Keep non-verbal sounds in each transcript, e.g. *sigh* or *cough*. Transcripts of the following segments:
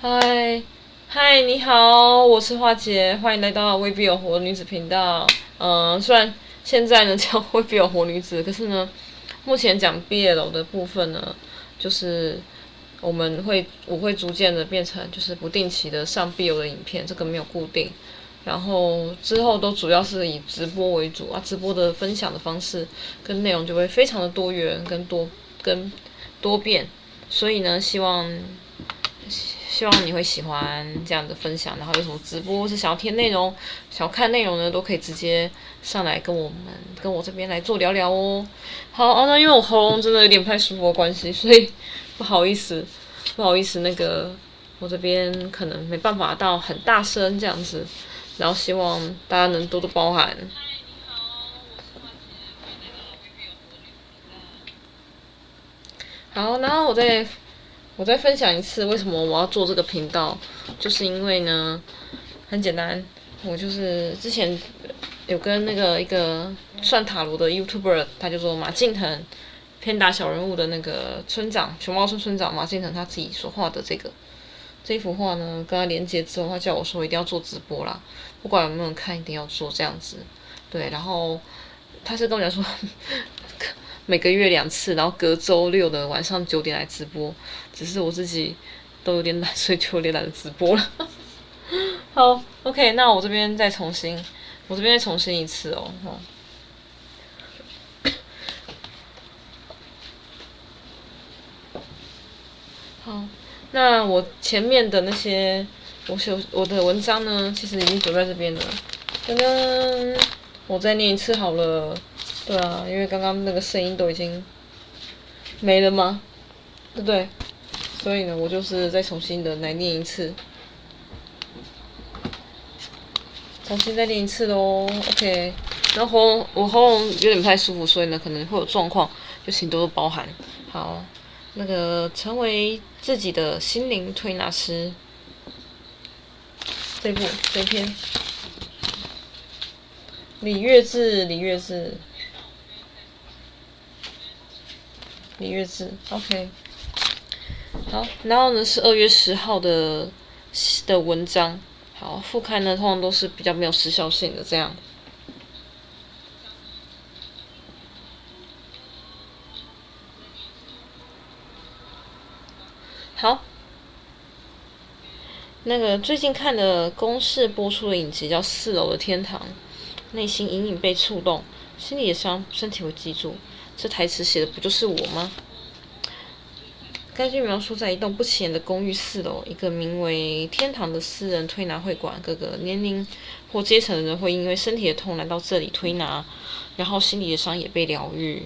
嗨，嗨，你好，我是花姐，欢迎来到未必有活女子频道。嗯、呃，虽然现在呢叫未必有活女子，可是呢，目前讲毕业楼的部分呢，就是我们会我会逐渐的变成就是不定期的上必有的影片，这个没有固定。然后之后都主要是以直播为主啊，直播的分享的方式跟内容就会非常的多元跟多跟多变，所以呢，希望希望你会喜欢这样的分享。然后有什么直播或是想要听内容、想要看内容呢，都可以直接上来跟我们跟我这边来做聊聊哦。好啊，那因为我喉咙真的有点不太舒服的关系，所以不好意思，不好意思，那个我这边可能没办法到很大声这样子。然后希望大家能多多包涵。好，然后我再我再分享一次为什么我要做这个频道，就是因为呢，很简单，我就是之前有跟那个一个算塔罗的 YouTuber，他就说马敬腾，偏打小人物的那个村长，熊猫村村长马敬腾他自己所画的这个。这一幅画呢，跟他连接之后，他叫我说一定要做直播啦，不管有没有人看，一定要做这样子。对，然后他是跟我讲说，每个月两次，然后隔周六的晚上九点来直播。只是我自己都有点懒，所以就有点懒得直播了。*laughs* 好，OK，那我这边再重新，我这边再重新一次哦。好。那我前面的那些，我写我的文章呢，其实已经走在这边了。刚刚我再念一次好了，对啊，因为刚刚那个声音都已经没了吗？对不对？所以呢，我就是再重新的来念一次，重新再念一次喽。OK，然后喉咙我喉咙有点不太舒服，所以呢可能会有状况，就请多多包涵。好。那个成为自己的心灵推拿师，这部这篇，李月志，李月志，李月志，OK，好，然后呢是二月十号的的文章，好，复刊呢通常都是比较没有时效性的这样。好，那个最近看的公式播出的影集叫《四楼的天堂》，内心隐隐被触动，心里也伤，身体会记住。这台词写的不就是我吗？该剧描述在一栋不起眼的公寓四楼，一个名为“天堂”的私人推拿会馆，各个年龄或阶层的人会因为身体的痛来到这里推拿，然后心理的伤也被疗愈。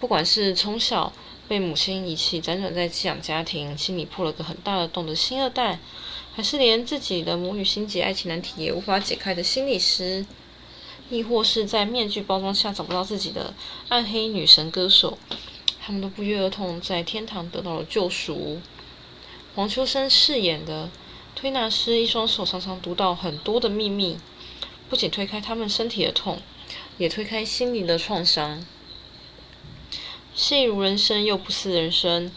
不管是从小。被母亲遗弃，辗转在寄养家庭，心里破了个很大的洞的新二代，还是连自己的母女心结、爱情难题也无法解开的心理师，亦或是在面具包装下找不到自己的暗黑女神歌手，他们都不约而同在天堂得到了救赎。黄秋生饰演的推拿师，一双手常常读到很多的秘密，不仅推开他们身体的痛，也推开心灵的创伤。戏如人生，又不似人生。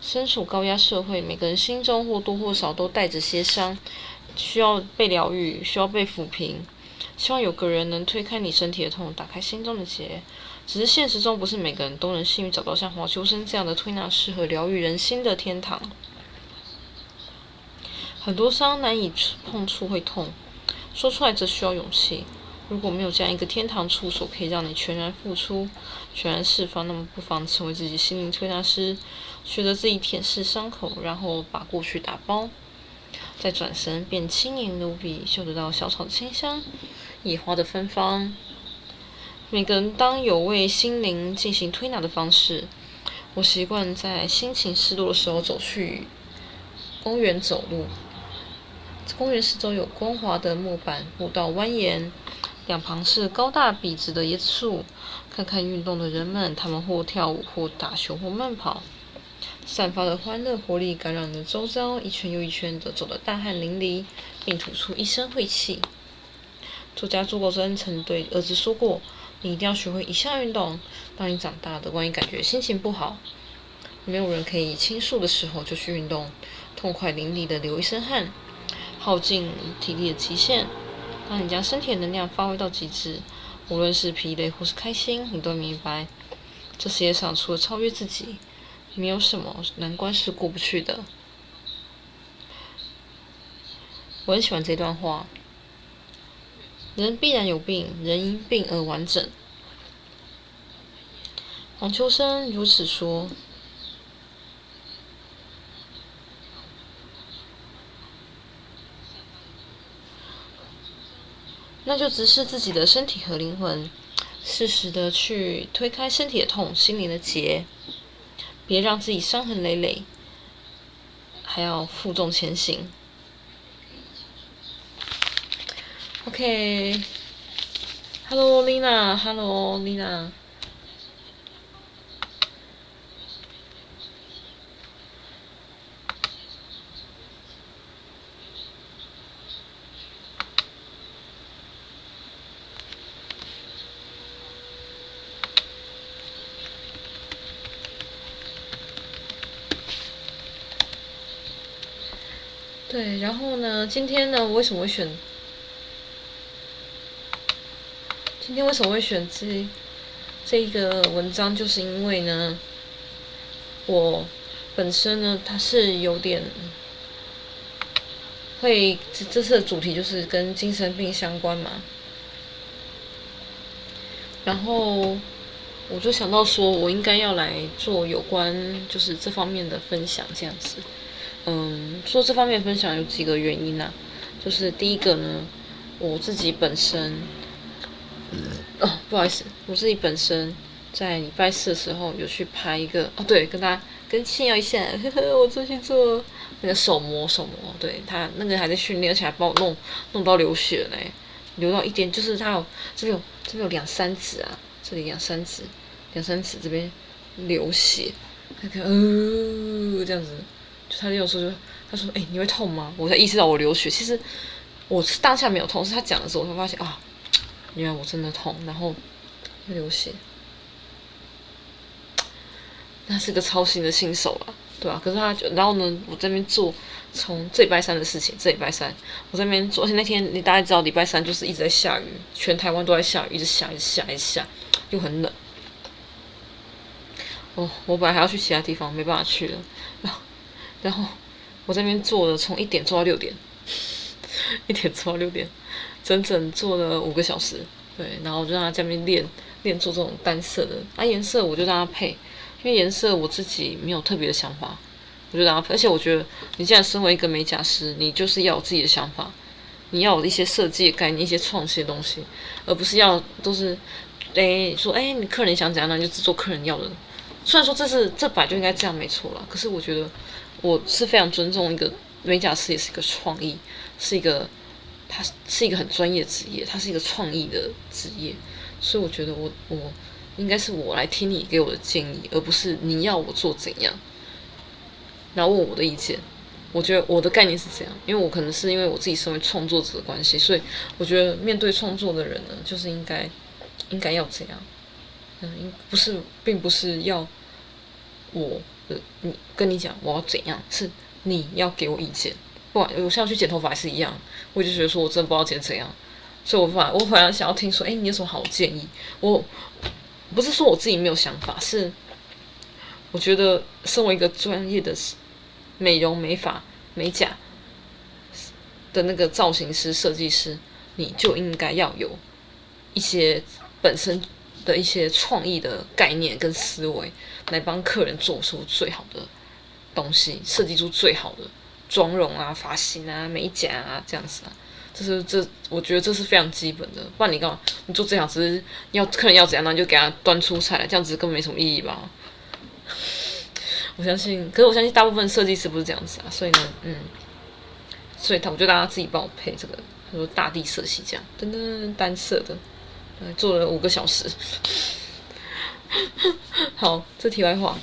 身处高压社会，每个人心中或多或少都带着些伤，需要被疗愈，需要被抚平。希望有个人能推开你身体的痛，打开心中的结。只是现实中，不是每个人都能幸运找到像黄秋生这样的推拿师和疗愈人心的天堂。很多伤难以碰触会痛，说出来则需要勇气。如果没有这样一个天堂触手可以让你全然付出、全然释放，那么不妨成为自己心灵推拿师，学着自己舔舐伤口，然后把过去打包，再转身变轻盈无比，嗅得到小草的清香、野花的芬芳。每个人当有为心灵进行推拿的方式。我习惯在心情失落的时候走去公园走路，公园四周有光滑的木板，步道蜿蜒。两旁是高大笔直的椰子树，看看运动的人们，他们或跳舞，或打球，或慢跑，散发的欢乐活力感染了周遭，一圈又一圈的走得大汗淋漓，并吐出一身晦气。作家朱国珍曾对儿子说过：“你一定要学会一项运动，当你长大的，万一感觉心情不好，没有人可以倾诉的时候，就去运动，痛快淋漓的流一身汗，耗尽体力的极限。当你将身体的能量发挥到极致，无论是疲累或是开心，你都明白，这世界上除了超越自己，没有什么难关是过不去的。我很喜欢这段话。人必然有病，人因病而完整。黄秋生如此说。那就直视自己的身体和灵魂，适时的去推开身体的痛、心灵的结，别让自己伤痕累累，还要负重前行。OK，Hello，Lina，Hello，Lina。对，然后呢？今天呢？我为什么会选？今天为什么会选这这一个文章？就是因为呢，我本身呢，它是有点会这这次的主题就是跟精神病相关嘛。然后我就想到说，我应该要来做有关就是这方面的分享，这样子。嗯，说这方面分享有几个原因呐、啊，就是第一个呢，我自己本身。哦，不好意思，我自己本身在礼拜四的时候有去拍一个哦，对，跟大家跟炫耀一下，呵呵，我出去做那个手模手模，对他那个还在训练，而且还帮我弄弄到流血嘞，流到一点，就是他有这边有这边有两三指啊，这里两三指，两三指这边流血，他看，哦，这样子，就他有时候就他说，哎，你会痛吗？我才意识到我流血，其实我是当下没有痛，是他讲的时候我才发现啊。因为我真的痛，然后流血，那是个操心的新手啊，对、啊？可是他就，然后呢，我这边做从这礼拜三的事情，这礼拜三我这边做，而且那天你大概知道，礼拜三就是一直在下雨，全台湾都在下雨，一直下，一下，一下，又很冷。哦，我本来还要去其他地方，没办法去了。然后，然后我这边做了从一点做到六点，一点做到六点。整整做了五个小时，对，然后我就让他在那边练练做这种单色的，啊颜色我就让他配，因为颜色我自己没有特别的想法，我就让他配，而且我觉得你既然身为一个美甲师，你就是要有自己的想法，你要有一些设计概念、一些创新的东西，而不是要都是，哎说哎你客人想怎样，那就只做客人要的。虽然说这是这本来就应该这样没错啦，可是我觉得我是非常尊重一个美甲师，也是一个创意，是一个。他是一个很专业的职业，他是一个创意的职业，所以我觉得我我应该是我来听你给我的建议，而不是你要我做怎样，然后问我的意见。我觉得我的概念是这样，因为我可能是因为我自己身为创作者的关系，所以我觉得面对创作的人呢，就是应该应该要怎样，嗯，应不是，并不是要我呃你跟你讲我要怎样，是你要给我意见。不管我现在去剪头发还是一样，我就觉得说我真的不知道剪怎样，所以我反我反而想要听说，哎，你有什么好建议？我不是说我自己没有想法，是我觉得身为一个专业的美容美发美甲的那个造型师设计师，你就应该要有一些本身的一些创意的概念跟思维，来帮客人做出最好的东西，设计出最好的。妆容啊，发型啊，美甲啊，这样子啊，这是这，我觉得这是非常基本的。不然你干嘛？你做这样子要客人要怎样，那你就给他端出菜来，这样子根本没什么意义吧？我相信，可是我相信大部分设计师不是这样子啊。所以呢，嗯，所以他我就让他自己帮我配这个，他说大地色系这样，噔噔单色的，做了五个小时。*laughs* 好，这题外话。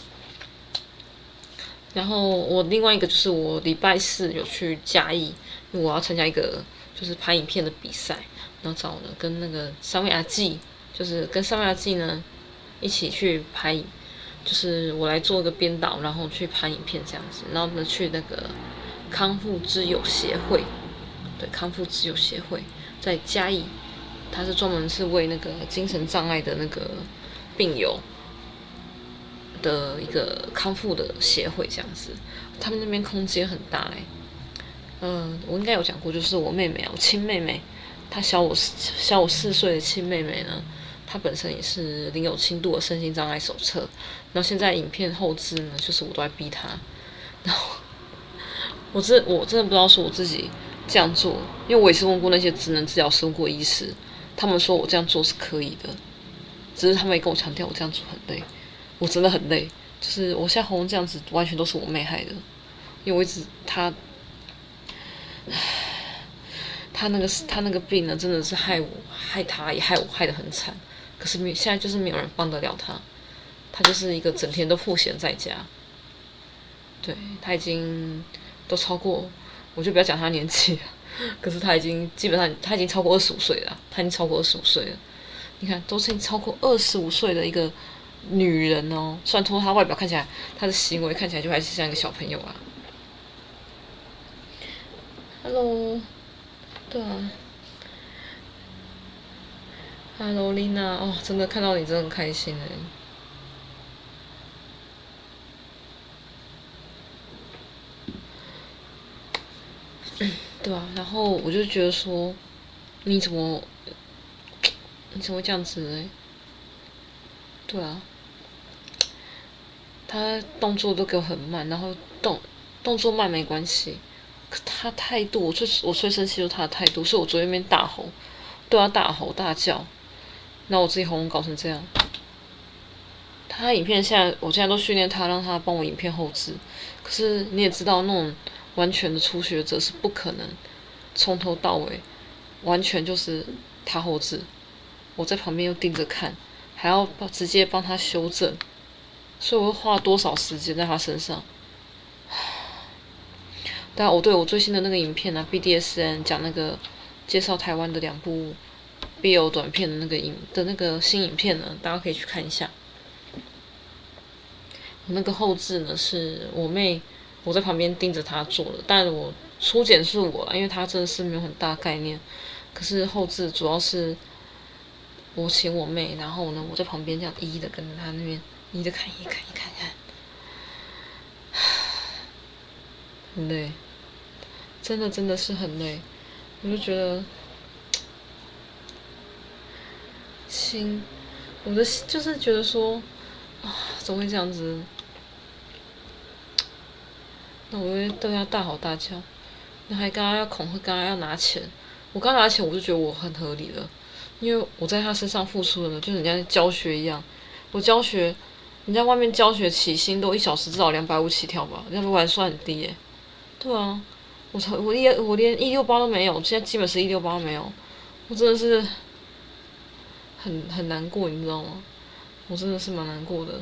然后我另外一个就是我礼拜四有去嘉义，因为我要参加一个就是拍影片的比赛，然后找了跟那个三位阿纪，就是跟三位阿纪呢一起去拍就是我来做个编导，然后去拍影片这样子，然后呢去那个康复之友协会，对，康复之友协会在嘉义，他是专门是为那个精神障碍的那个病友的一个康复的协会这样子，他们那边空间很大哎，嗯，我应该有讲过，就是我妹妹啊，我亲妹妹，她小我小我四岁的亲妹妹呢。她本身也是领有轻度的身心障碍手册，然后现在影片后置呢，就是我都在逼她，然后我真我真的不知道说我自己这样做，因为我也是问过那些职能治疗师、问过医师，他们说我这样做是可以的，只是他们也跟我强调我这样做很累，我真的很累，就是我现在喉咙这样子完全都是我妹害的，因为我一直他，他那个他那个病呢，真的是害我害他也害我害得很惨。可是没，现在就是没有人帮得了他，他就是一个整天都赋闲在家。对，他已经都超过，我就不要讲他年纪了。*laughs* 可是他已经基本上他已经超过二十五岁了，他已经超过二十五岁了。你看，都是超过二十五岁的一个女人哦。虽然从她外表看起来，她的行为看起来就还是像一个小朋友啊。Hello，对啊。Hello，丽娜，哦，真的看到你真的很开心哎。对啊，然后我就觉得说，你怎么，你怎么会这样子哎？对啊，他动作都给我很慢，然后动动作慢没关系，可他态度，我最我最生气就是他的态度，所以我昨天边大吼，对他大吼大叫。那我自己喉咙搞成这样，他影片现在我现在都训练他，让他帮我影片后置。可是你也知道，那种完全的初学者是不可能从头到尾完全就是他后置，我在旁边又盯着看，还要帮直接帮他修正，所以我会花多少时间在他身上？*sighs* 但我对我最新的那个影片呢、啊？BDSN 讲那个介绍台湾的两部。BL 短片的那个影的那个新影片呢，大家可以去看一下。我那个后置呢，是我妹我在旁边盯着她做的，但我初剪是我，因为她真的是没有很大概念。可是后置主要是我请我妹，然后呢，我在旁边这样一一的跟着她那边一一的看，一看一看看，*sighs* 很累，真的真的是很累，我就觉得。心，我的就是觉得说，啊，怎么会这样子？那我会对他大吼大叫，那还刚刚要恐吓，刚刚要拿钱。我刚拿钱，我就觉得我很合理了，因为我在他身上付出的呢，就人家教学一样。我教学，人家外面教学起薪都一小时至少两百五起跳吧，人家不还算很低耶。对啊，我操，我一我连一六八都没有，现在基本是一六八都没有，我真的是。很很难过，你知道吗？我真的是蛮难过的。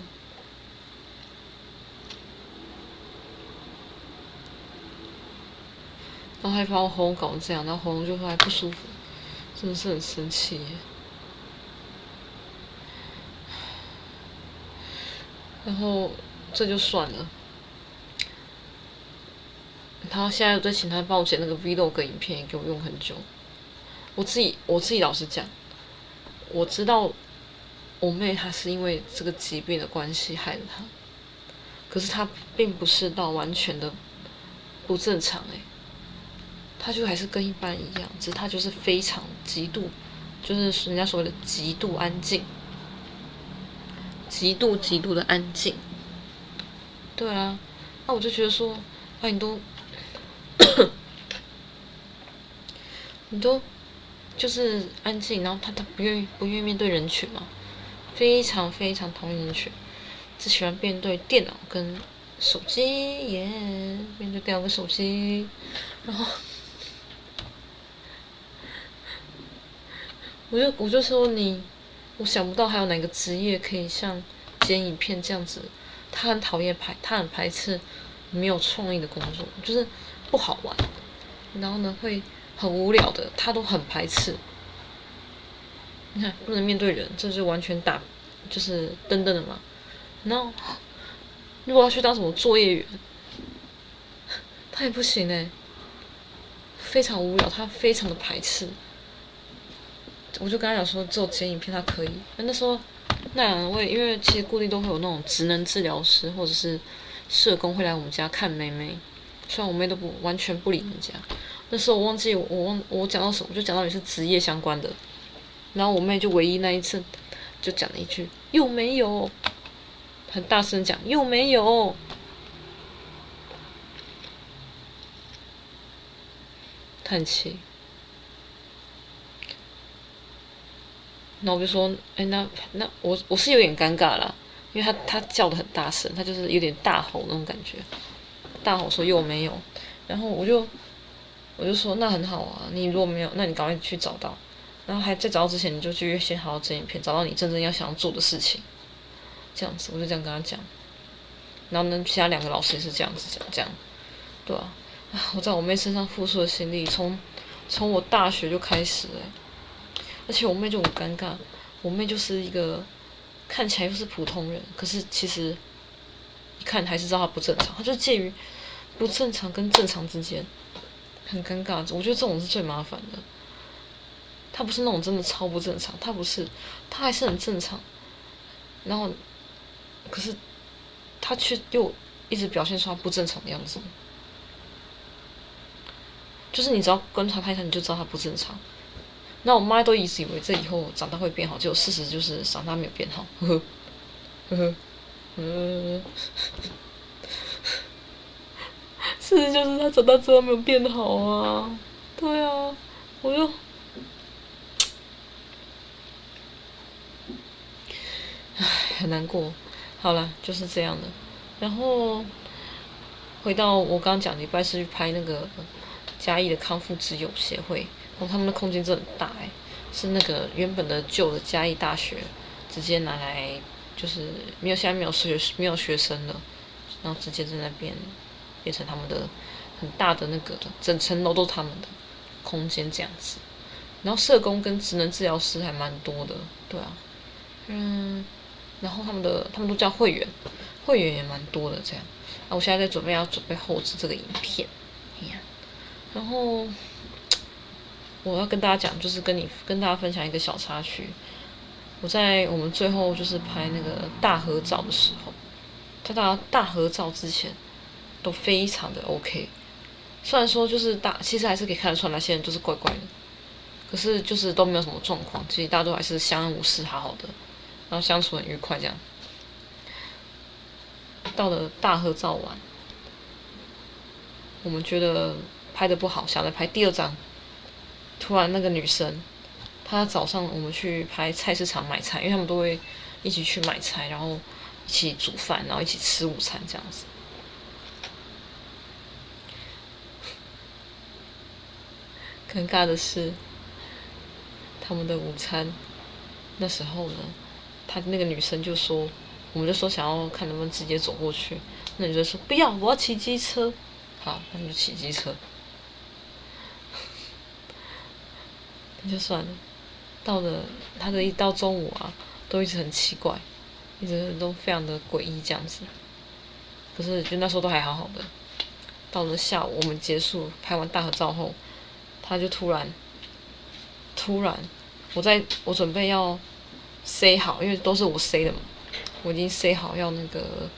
然后还把我喉咙搞成这样，然后喉咙就还不舒服，真的是很生气。然后这就算了。他现在在请他帮我剪那个 Vlog 影片，也给我用很久。我自己我自己老实讲。我知道我妹她是因为这个疾病的关系害了她，可是她并不是到完全的不正常诶，她就还是跟一般一样，只是她就是非常极度，就是人家所谓的极度安静，极度极度的安静。对啊，那我就觉得说，啊你都，你都。*coughs* 就是安静，然后他他不愿意不愿意面对人群嘛，非常非常讨厌人群，只喜欢面对电脑跟手机耶面对电脑跟手机，然后我就我就说你，我想不到还有哪个职业可以像剪影片这样子，他很讨厌排，他很排斥没有创意的工作，就是不好玩，然后呢会。很无聊的，他都很排斥。你看，不能面对人，这是完全打，就是噔噔的嘛。然后如果要去当什么作业员，他也不行哎，非常无聊，他非常的排斥。我就跟他讲说，做剪影片他可以。那时候那两位，因为其实固定都会有那种职能治疗师或者是社工会来我们家看妹妹，虽然我妹都不完全不理人家。那时候我忘记我我忘我讲到什么，就讲到你是职业相关的。然后我妹就唯一那一次就讲了一句又没有，很大声讲又没有，叹气。那我就说，哎，那那我我是有点尴尬啦，因为他他叫的很大声，他就是有点大吼那种感觉，大吼说又没有，然后我就我就说那很好啊，你如果没有，那你赶快去找到，然后还在找到之前，你就去先好好整影片，找到你真正要想要做的事情，这样子我就这样跟他讲，然后呢，其他两个老师也是这样子讲，这样，对啊，啊，我在我妹身上付出的心力，从从我大学就开始了。而且我妹就很尴尬，我妹就是一个看起来又是普通人，可是其实一看还是知道她不正常，她就介于不正常跟正常之间，很尴尬。我觉得这种是最麻烦的。她不是那种真的超不正常，她不是，她还是很正常。然后，可是她却又一直表现出她不正常的样子，就是你只要观察她一下，你就知道她不正常。那我妈都一直以为这以后长大会变好，结果事实就是长大没有变好，呵呵，呵呵，嗯，事实就是她长大之后没有变好啊，对啊，我就，唉，很难过。好了，就是这样的。然后回到我刚刚讲，礼拜四去拍那个嘉义的康复之友协会。哦，他们的空间真的很大哎，是那个原本的旧的嘉义大学，直接拿来就是没有现在没有学没有学生了，然后直接在那边变成他们的很大的那个整层楼都是他们的空间这样子，然后社工跟职能治疗师还蛮多的，对啊，嗯，然后他们的他们都叫会员，会员也蛮多的这样，啊，我现在在准备要准备后置这个影片，哎呀，然后。我要跟大家讲，就是跟你跟大家分享一个小插曲。我在我们最后就是拍那个大合照的时候，在大大合照之前都非常的 OK。虽然说就是大，其实还是可以看得出来那些人就是怪怪的，可是就是都没有什么状况，其实大家都还是相安无事，好好的，然后相处很愉快这样。到了大合照完，我们觉得拍的不好，想再拍第二张。突然，那个女生，她早上我们去拍菜市场买菜，因为他们都会一起去买菜，然后一起煮饭，然后一起吃午餐这样子。*laughs* 尴尬的是，他们的午餐那时候呢，他那个女生就说，我们就说想要看能不能直接走过去，那女生说不要，我要骑机车。好，那就骑机车。就算了，到了他的一到中午啊，都一直很奇怪，一直都非常的诡异这样子。可是就那时候都还好好的，到了下午我们结束拍完大合照后，他就突然，突然，我在我准备要塞好，因为都是我塞的嘛，我已经塞好要那个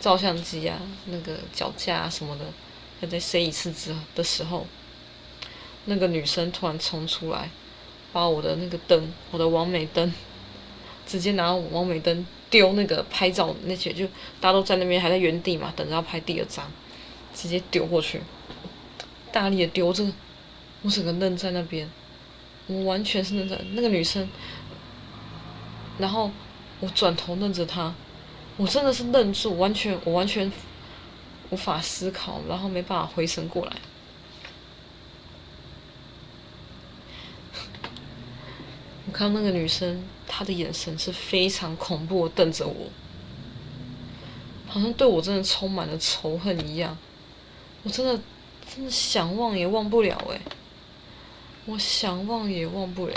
照相机啊、那个脚架啊什么的，要再塞一次之的时候。那个女生突然冲出来，把我的那个灯，我的王美灯，直接拿王美灯丢那个拍照那些，就大家都在那边还在原地嘛，等着要拍第二张，直接丢过去，大力的丢，这个我整个愣在那边，我完全是愣在那个女生，然后我转头瞪着她，我真的是愣住，完全我完全无法思考，然后没办法回神过来。看到那个女生，她的眼神是非常恐怖的，瞪着我，好像对我真的充满了仇恨一样。我真的真的想忘也忘不了诶，我想忘也忘不了。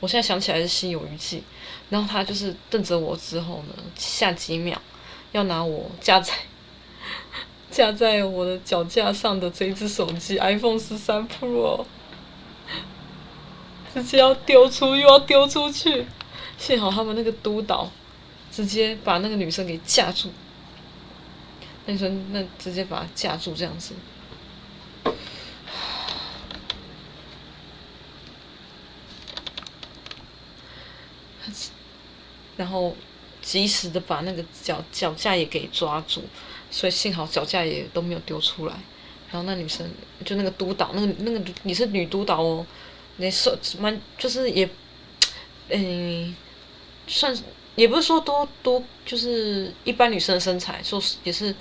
我现在想起来是心有余悸。然后他就是瞪着我之后呢，下几秒要拿我架在 *laughs* 架在我的脚架上的这一只手机 iPhone 十三 Pro，直接要丢出又要丢出去。幸好他们那个督导直接把那个女生给架住，那女生那直接把她架住这样子。然后及时的把那个脚脚架也给抓住，所以幸好脚架也都没有丢出来。然后那女生就那个督导，那个那个你是女督导哦，那瘦蛮就是也，*tsk* 嗯，算也不是说多多，就是一般女生的身材，说是也是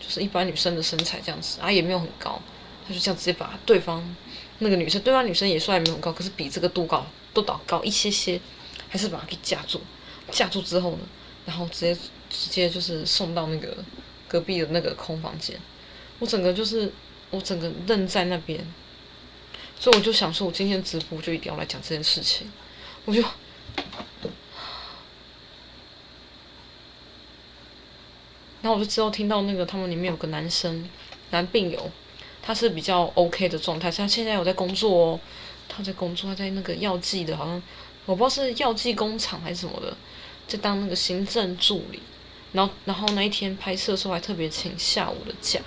就是一般女生的身材这样子啊，也没有很高，他就这样直接把对方那个女生，对方女生也算没有很高，可是比这个督导督导高一些些，还是把她给架住。架住之后呢，然后直接直接就是送到那个隔壁的那个空房间，我整个就是我整个愣在那边，所以我就想说，我今天直播就一定要来讲这件事情，我就，然后我就知道听到那个他们里面有个男生男病友，他是比较 OK 的状态，他现在有在工作哦，他在工作，他在那个药剂的，好像我不知道是药剂工厂还是什么的。就当那个行政助理，然后然后那一天拍摄的时候还特别请下午的假，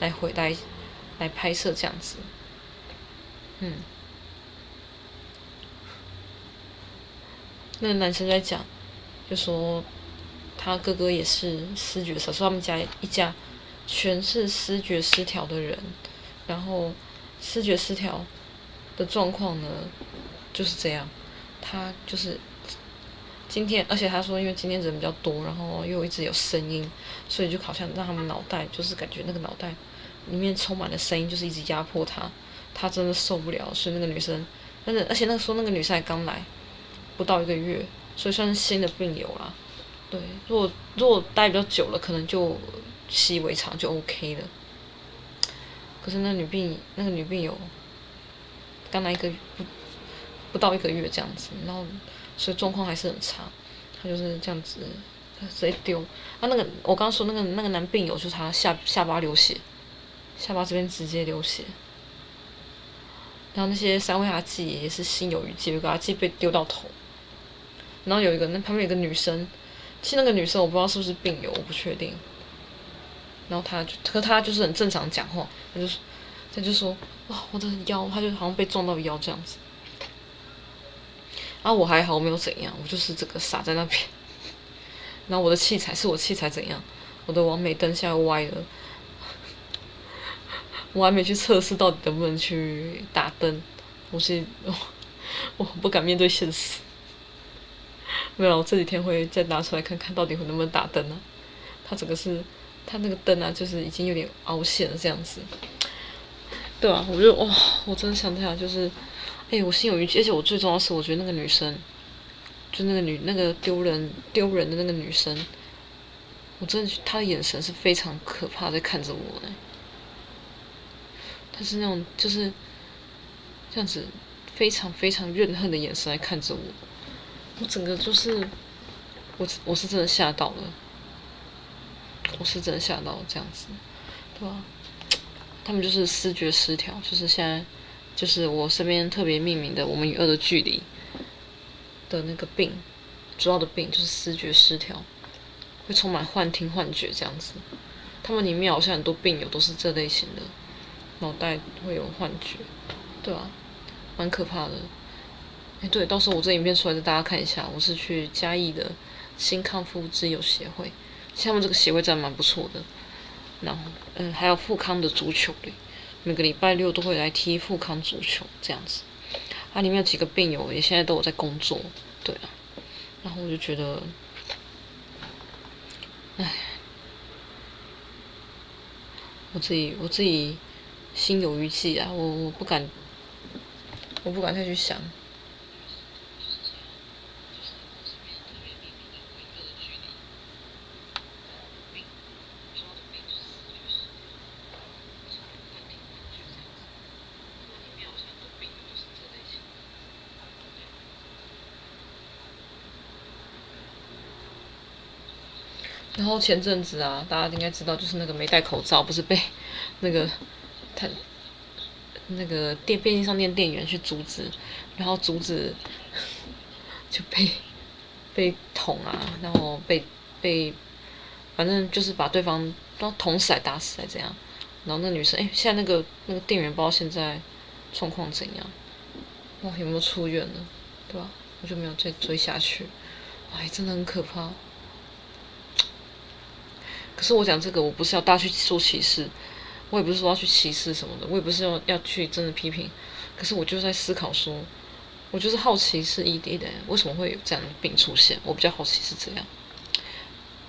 来回来来拍摄这样子，嗯，那个男生在讲，就说他哥哥也是思觉失，说他们家一家全是视觉失调的人，然后视觉失调的状况呢就是这样，他就是。今天，而且他说，因为今天人比较多，然后又一直有声音，所以就好像让他们脑袋就是感觉那个脑袋里面充满了声音，就是一直压迫他，他真的受不了。所以那个女生，但是而且那个时候那个女生还刚来，不到一个月，所以算是新的病友啦。对，如果如果待比较久了，可能就习以为常，就 OK 了。可是那女病那个女病友刚来一个不不到一个月这样子，然后。所以状况还是很差，他就是这样子，直接丢。啊，那个我刚刚说那个那个男病友，就是他下下巴流血，下巴这边直接流血。然后那些三位阿剂也是心有余悸，有个阿剂被丢到头。然后有一个那旁边有个女生，其实那个女生我不知道是不是病友，我不确定。然后他就和他就是很正常讲话，他就他就说哇，我的腰，他就好像被撞到腰这样子。啊，我还好，我没有怎样，我就是这个傻在那边。然后我的器材是我器材怎样？我的完美灯现在歪了，我还没去测试到底能不能去打灯。我是我，*laughs* 我不敢面对现实。没有，我这几天会再拿出来看看到底会能不能打灯呢、啊？它整个是，它那个灯啊，就是已经有点凹陷了这样子。对啊，我就哇，我真的想起来就是。哎、我心有余悸，而且我最重要是，我觉得那个女生，就那个女那个丢人丢人的那个女生，我真的，她的眼神是非常可怕，在看着我呢。他是那种就是这样子，非常非常怨恨的眼神来看着我，我整个就是，我我是真的吓到了，我是真的吓到了这样子，对吧？他们就是视觉失调，就是现在。就是我身边特别命名的“我们与恶的距离”的那个病，主要的病就是视觉失调，会充满幻听、幻觉这样子。他们里面好像很多病友都是这类型的，脑袋会有幻觉，对啊，蛮可怕的。哎，对，到时候我这影片出来，给大家看一下。我是去嘉义的新康复之友协会，其实他们这个协会真的蛮不错的。然后，嗯，还有复康的足球队。每个礼拜六都会来踢复康足球，这样子。它、啊、里面有几个病友也现在都有在工作，对啊。然后我就觉得，唉，我自己我自己心有余悸啊我我不敢我不敢再去想。然后前阵子啊大家应该知道就是那个没戴口罩不是被 *laughs* 那个那个店便利商店店员去阻止，然后阻止就被被捅啊，然后被被反正就是把对方都捅死、打死还这样？然后那女生，哎，现在那个那个店员不知道现在状况怎样？哇，有没有出院呢？对吧？我就没有再追下去。哎，真的很可怕。可是我讲这个，我不是要大家去做歧视，我也不是说要去歧视什么的，我也不是要要去真的批评。可是我就在思考说，我就是好奇是一点点，为什么会有这样的病出现？我比较好奇是这样，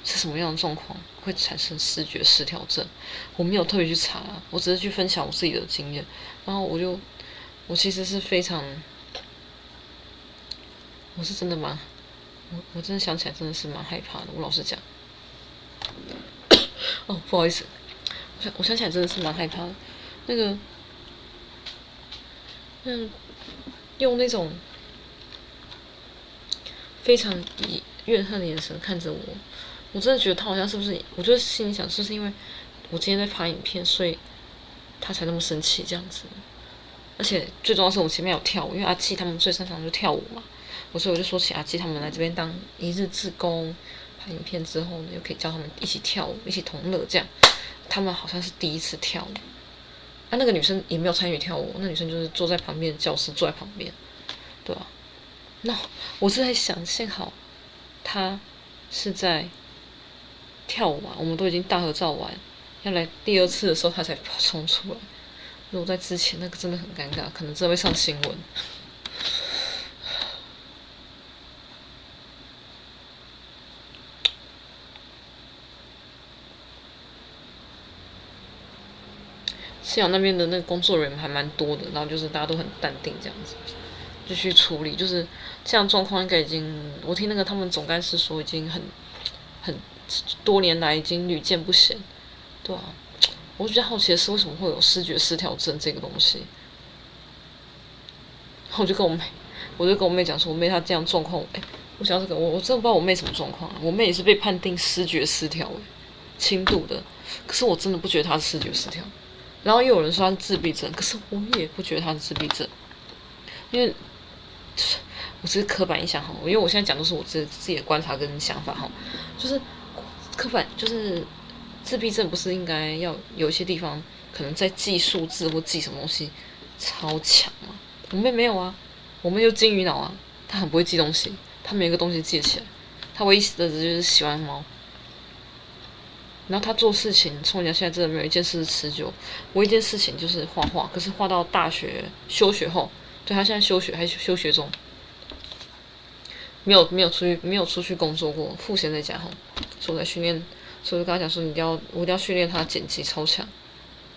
是什么样的状况会产生视觉失调症？我没有特别去查，我只是去分享我自己的经验。然后我就，我其实是非常，我是真的蛮，我我真的想起来真的是蛮害怕的。我老实讲。*coughs* 哦，不好意思，我想起来真的是蛮害怕的，那个，嗯，用那种非常以怨恨的眼神看着我，我真的觉得他好像是不是？我就心里想，是不是因为我今天在拍影片，所以他才那么生气这样子？而且最重要是我前面有跳舞，因为阿纪他们最擅长就跳舞嘛，我所以我就说起阿纪他们来这边当一日志工。拍影片之后呢，又可以叫他们一起跳舞，一起同乐，这样。他们好像是第一次跳舞，啊，那个女生也没有参与跳舞，那女生就是坐在旁边，教室坐在旁边，对吧？那我是在想，幸好她是在跳舞啊，我们都已经大合照完，要来第二次的时候，她才冲出来。如果在之前，那个真的很尴尬，可能真的会上新闻。现场那边的那个工作人员还蛮多的，然后就是大家都很淡定这样子，就去处理。就是这样状况应该已经，我听那个他们总干事说已经很很多年来已经屡见不鲜，对啊。我比较好奇的是为什么会有视觉失调症这个东西。然后我就跟我妹，我就跟我妹讲说，我妹她这样状况，哎，我想要这个，我我真的不知道我妹什么状况啊。我妹也是被判定视觉失调，轻度的，可是我真的不觉得她是视觉失调。然后又有人说他是自闭症，可是我也不觉得他是自闭症，因为我只是刻板印象哈，因为我现在讲都是我自自己的观察跟想法哈，就是刻板就是自闭症不是应该要有一些地方可能在记数字或记什么东西超强吗？我妹没有啊，我妹就金鱼脑啊，她很不会记东西，她没有一个东西记起来，她唯一的就是喜欢猫。然后他做事情，从前现在真的没有一件事是持久。我一件事情就是画画，可是画到大学休学后，对，他现在休学还休学中，没有没有出去没有出去工作过，赋闲在家哈。所以我在训练，所以就跟他讲说，你一定要我一定要训练他剪辑超强，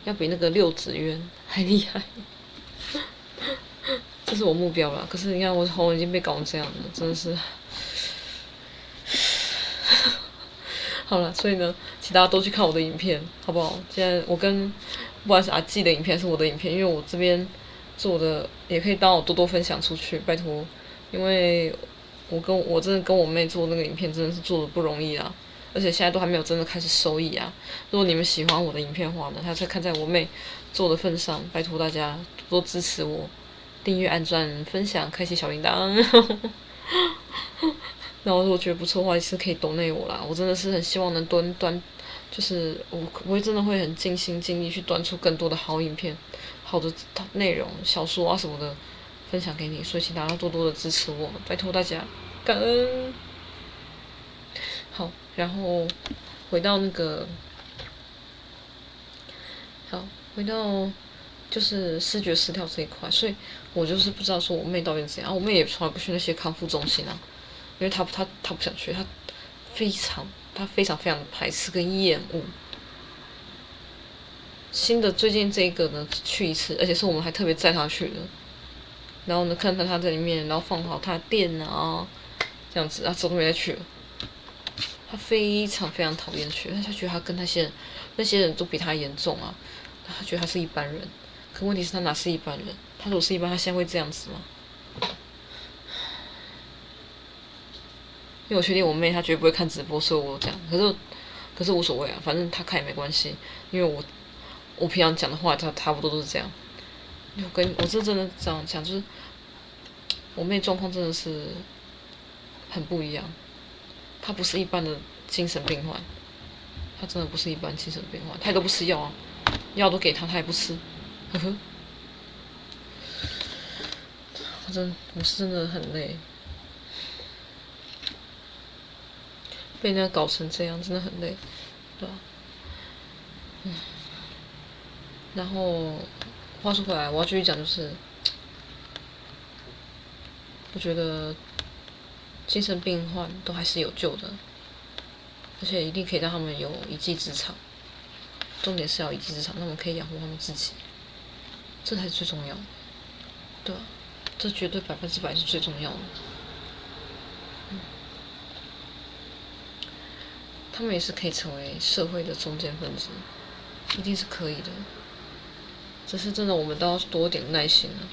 要比那个六子渊还厉害。这是我目标了。可是你看我喉咙已经被搞成这样了，真的是。*laughs* 好了，所以呢，请大家都去看我的影片，好不好？现在我跟不管是阿纪的影片，是我的影片，因为我这边做的也可以帮我多多分享出去，拜托。因为我跟我真的跟我妹做那个影片，真的是做的不容易啊，而且现在都还没有真的开始收益啊。如果你们喜欢我的影片的话呢，还是看在我妹做的份上，拜托大家多多支持我，订阅、按赞、分享、开启小铃铛。然后如果觉得不错的话，也是可以懂内我啦。我真的是很希望能端端，就是我我会真的会很尽心尽力去端出更多的好影片、好的内容、小说啊什么的分享给你。所以请大家多多的支持我，拜托大家，感恩。好，然后回到那个，好，回到就是视觉失调这一块，所以我就是不知道说我妹到底怎样，我妹也从来不去那些康复中心啊。因为他他他不想去，他非常他非常非常的排斥跟厌恶。新的最近这个呢，去一次，而且是我们还特别载他去的。然后呢，看到他在里面，然后放好他的电啊，这样子，他走都没再去了。他非常非常讨厌去，他觉得他跟那些人那些人都比他严重啊，他觉得他是一般人。可问题是，他哪是一般人？他如果是一般，他现在会这样子吗？因为我确定我妹她绝对不会看直播，所以我讲。可是可是无所谓啊，反正她看也没关系，因为我我平常讲的话，她差不多都是这样。我跟我是真的这样讲，就是我妹状况真的是很不一样，她不是一般的精神病患，她真的不是一般精神病患，她也都不吃药啊，药都给她，她也不吃，呵呵。我真我是真的很累。被人家搞成这样，真的很累，对吧？嗯。然后话说回来，我要继续讲，就是我觉得精神病患都还是有救的，而且一定可以让他们有一技之长。重点是要一技之长，那么可以养活他们自己，这才是最重要的，对？这绝对百分之百是最重要的。他们也是可以成为社会的中坚分子，一定是可以的。只是真的，我们都要多点耐心啊。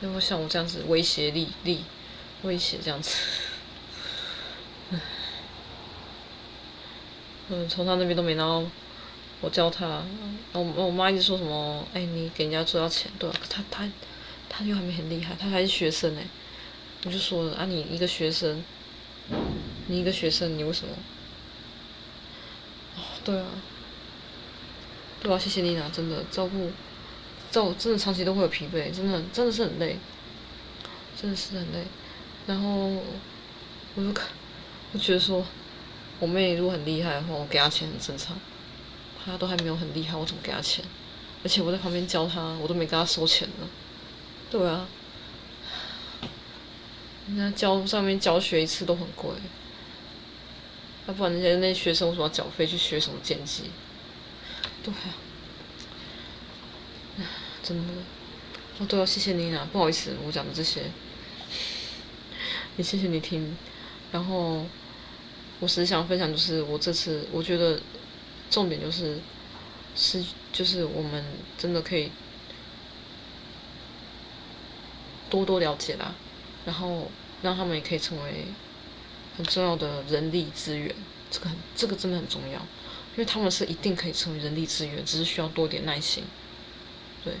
因为像我这样子威胁力力威胁这样子，*laughs* 嗯，从他那边都没拿到，我教他，我我妈一直说什么，哎，你给人家赚到钱，对吧？他他他又还没很厉害，他还是学生呢。我就说了啊，你一个学生，你一个学生，你为什么？对啊，对啊，谢谢你娜，真的照顾，照真的长期都会有疲惫，真的真的是很累，真的是很累。然后我就看，我觉得说，我妹如果很厉害的话，我给她钱很正常。她都还没有很厉害，我怎么给她钱？而且我在旁边教她，我都没跟她收钱呢。对啊，人家教上面教学一次都很贵。要、不然那些那些学生为什么要缴费去学什么剑技？对啊，真的，哦对啊，谢谢你啊，不好意思，我讲的这些，也谢谢你听。然后，我只是想分享，就是我这次我觉得重点就是是就是我们真的可以多多了解啦，然后让他们也可以成为。很重要的人力资源，这个很，这个真的很重要，因为他们是一定可以成为人力资源，只是需要多点耐心。对，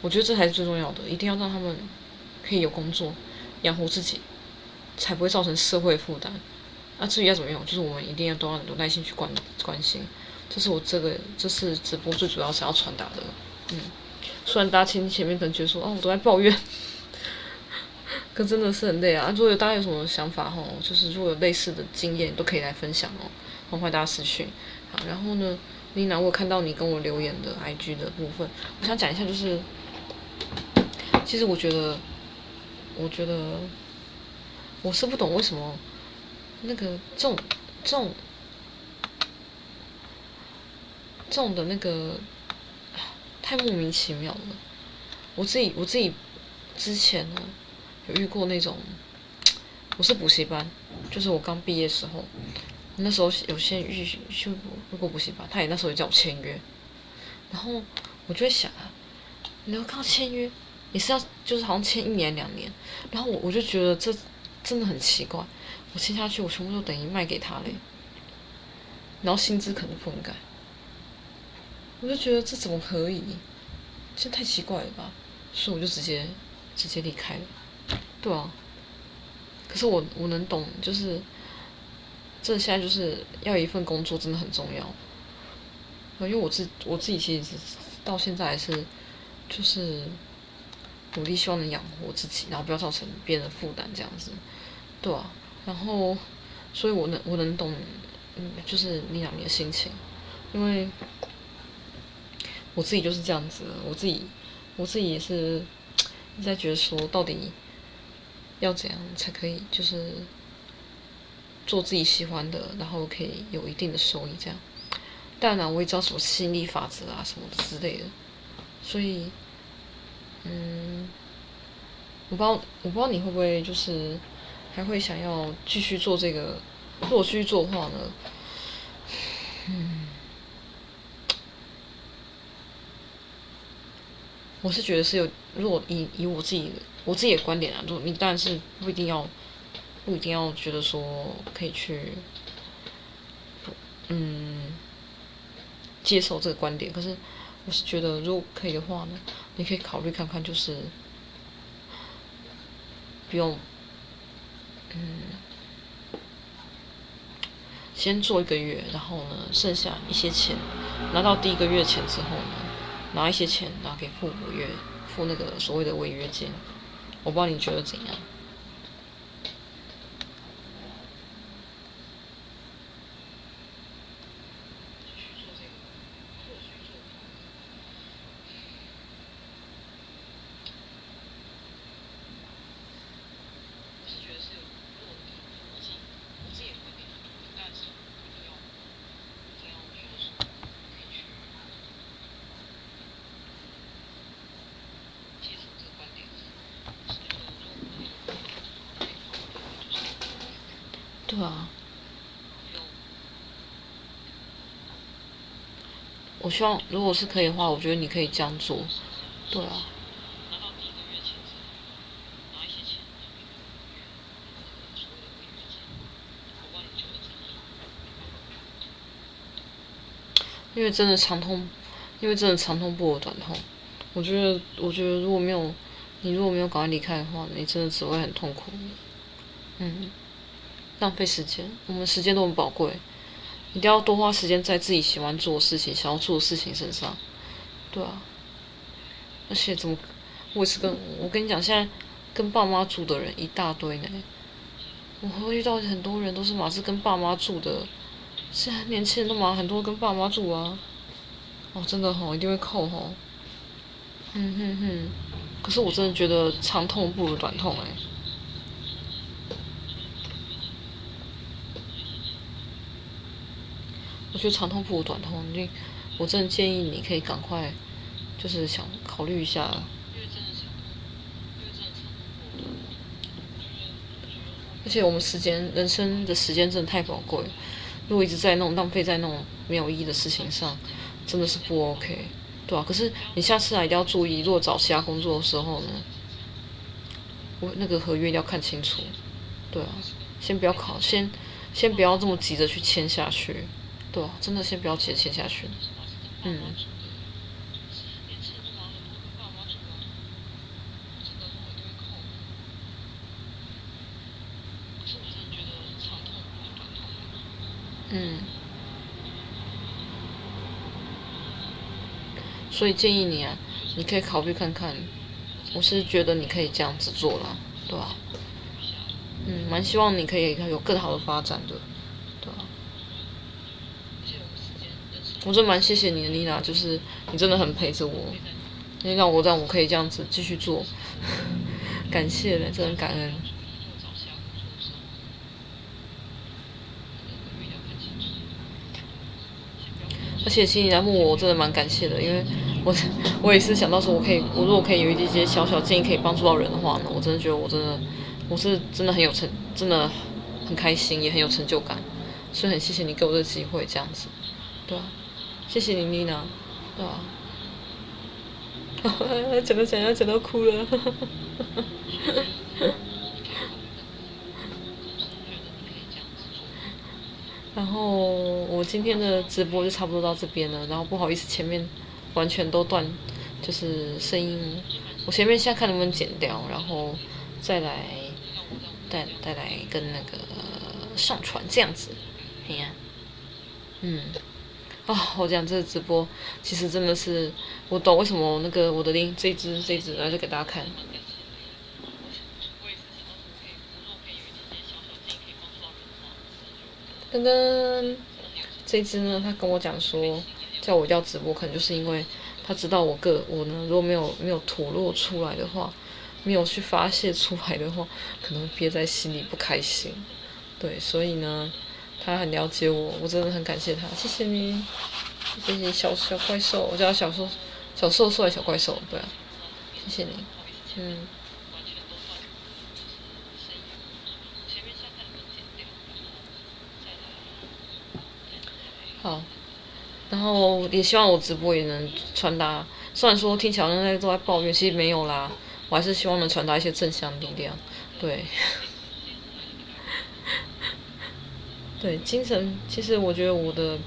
我觉得这才是最重要的，一定要让他们可以有工作，养活自己，才不会造成社会负担。那至于要怎么用，就是我们一定要多很多耐心去关关心。这是我这个这次直播最主要想要传达的。嗯，虽然大家前前面可能觉得说，哦，我都在抱怨。可真的是很累啊！如果有大家有什么想法吼，就是如果有类似的经验，都可以来分享哦。欢迎大家私讯。好，然后呢，丽娜，我看到你跟我留言的 IG 的部分，我想讲一下，就是其实我觉得，我觉得我是不懂为什么那个这种这种这种的那个太莫名其妙了。我自己我自己之前呢。有遇过那种，我是补习班，就是我刚毕业时候，那时候有些遇去过过补习班，他也那时候也叫我签约，然后我就会想啊，你要刚签约，也是要就是好像签一年两年，然后我我就觉得这真的很奇怪，我签下去我全部都等于卖给他嘞，然后薪资可能不能改，我就觉得这怎么可以，这太奇怪了吧，所以我就直接直接离开了。对啊，可是我我能懂，就是这现在就是要一份工作真的很重要，因为我自我自己其实到现在还是就是努力希望能养活自己，然后不要造成别人的负担这样子，对啊，然后所以我能我能懂，嗯，就是你两年的心情，因为我自己就是这样子，我自己我自己也是一直在觉得说到底。要怎样才可以，就是做自己喜欢的，然后可以有一定的收益，这样。当然，我也知道什么吸引力法则啊，什么之类的。所以，嗯，我不知道，我不知道你会不会就是还会想要继续做这个。如果继续做的话呢，嗯，我是觉得是有，如果以以我自己。我自己的观点啊，就你当然是不一定要，不一定要觉得说可以去，嗯，接受这个观点。可是，我是觉得，如果可以的话呢，你可以考虑看看，就是不用，嗯，先做一个月，然后呢，剩下一些钱拿到第一个月钱之后呢，拿一些钱拿给父母约付那个所谓的违约金。我不知道你觉得怎样？啊，我希望如果是可以的话，我觉得你可以这样做。对啊。因为真的长痛，因为真的长痛不如短痛。我觉得，我觉得如果没有你，如果没有赶快离开的话，你真的只会很痛苦。嗯。浪费时间，我们时间都很宝贵，一定要多花时间在自己喜欢做的事情、想要做的事情身上，对啊。而且怎么，我也是跟我跟你讲，现在跟爸妈住的人一大堆呢。我会遇到很多人都是马是跟爸妈住的，现在年轻人都马很多跟爸妈住啊。哦，真的吼，一定会扣吼。嗯哼哼，可是我真的觉得长痛不如短痛哎。我觉得长痛不如短痛，你，我真的建议你可以赶快，就是想考虑一下。而且我们时间，人生的时间真的太宝贵，如果一直在那种浪费在那种没有意义的事情上，真的是不 OK，对啊，可是你下次啊一定要注意，如果找其他工作的时候呢，我那个合约一定要看清楚，对啊，先不要考，先先不要这么急着去签下去。对啊，真的先不要急着签下去。嗯。嗯。所以建议你啊，你可以考虑看看。我是觉得你可以这样子做啦，对吧？嗯，蛮希望你可以有更好的发展的。我真蛮谢谢你的，妮娜，就是你真的很陪着我，你让我让我可以这样子继续做，*laughs* 感谢了，真的感恩。而且请你来问我，我真的蛮感谢的，因为我 *laughs* 我也是想到说，我可以，我如果可以有一些小小建议可以帮助到人的话呢，我真的觉得我真的我是真的很有成，真的很开心，也很有成就感，所以很谢谢你给我这个机会，这样子，对啊。谢谢你，妮娜，对吧？*laughs* 讲到讲要讲到哭了。*laughs* 然后我今天的直播就差不多到这边了，然后不好意思，前面完全都断，就是声音。我前面现在看能不能剪掉，然后再来，再再来跟那个上传这样子，哎呀，嗯。啊、我讲这个直播，其实真的是我懂为什么那个我的铃这只这只，来就给大家看。噔噔这只呢，他跟我讲说，叫我要直播，可能就是因为他知道我个我呢，如果没有没有吐露出来的话，没有去发泄出来的话，可能憋在心里不开心。对，所以呢。他很了解我，我真的很感谢他，谢谢你，谢谢小小怪兽，我叫他小兽，小兽兽还是小怪兽，对，谢谢你，嗯，好，然后也希望我直播也能传达，虽然说听起来好像在都在抱怨，其实没有啦，我还是希望能传达一些正向力量，对。对，精神其实我觉得我的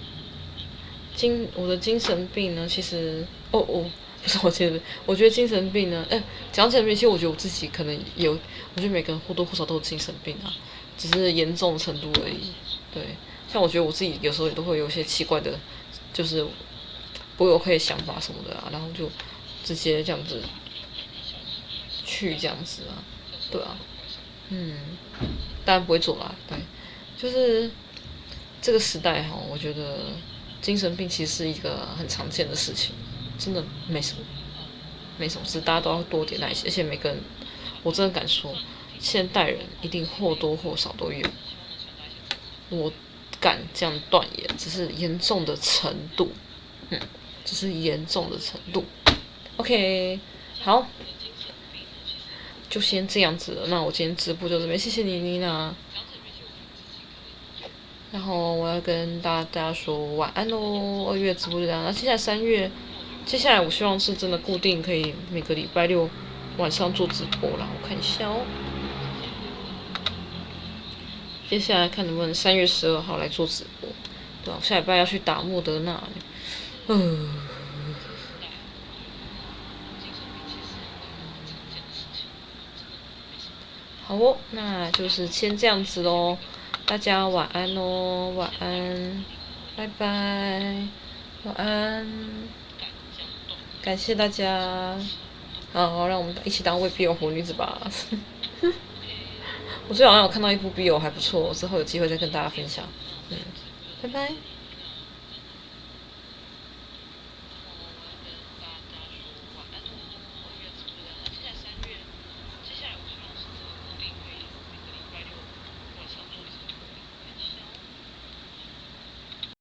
精我的精神病呢，其实哦哦，不是我觉得，我觉得精神病呢，哎，讲起来，其实我觉得我自己可能有，我觉得每个人或多或少都有精神病啊，只是严重程度而已。对，像我觉得我自己有时候也都会有一些奇怪的，就是不会有会想法什么的啊，然后就直接这样子去这样子啊，对啊，嗯，当然不会做啦，对。就是这个时代哈，我觉得精神病其实是一个很常见的事情，真的没什么，没什么事，大家都要多点耐心。而且每个人，我真的敢说，现代人一定或多或少都有，我敢这样断言，只是严重的程度，嗯，只是严重的程度。OK，好，就先这样子。那我今天直播就这边，谢谢你，妮娜。然后我要跟大家说晚安喽，二月直播就这样。那接下来三月，接下来我希望是真的固定可以每个礼拜六晚上做直播啦。我看一下哦，接下来看能不能三月十二号来做直播。对啊，下礼拜要去打莫德纳。嗯。好哦，那就是先这样子喽。大家晚安哦，晚安，拜拜，晚安，感谢大家，好，让我们一起当未必有活女子吧。*laughs* 我最近好像有看到一部 B 友还不错，之后有机会再跟大家分享。嗯，拜拜。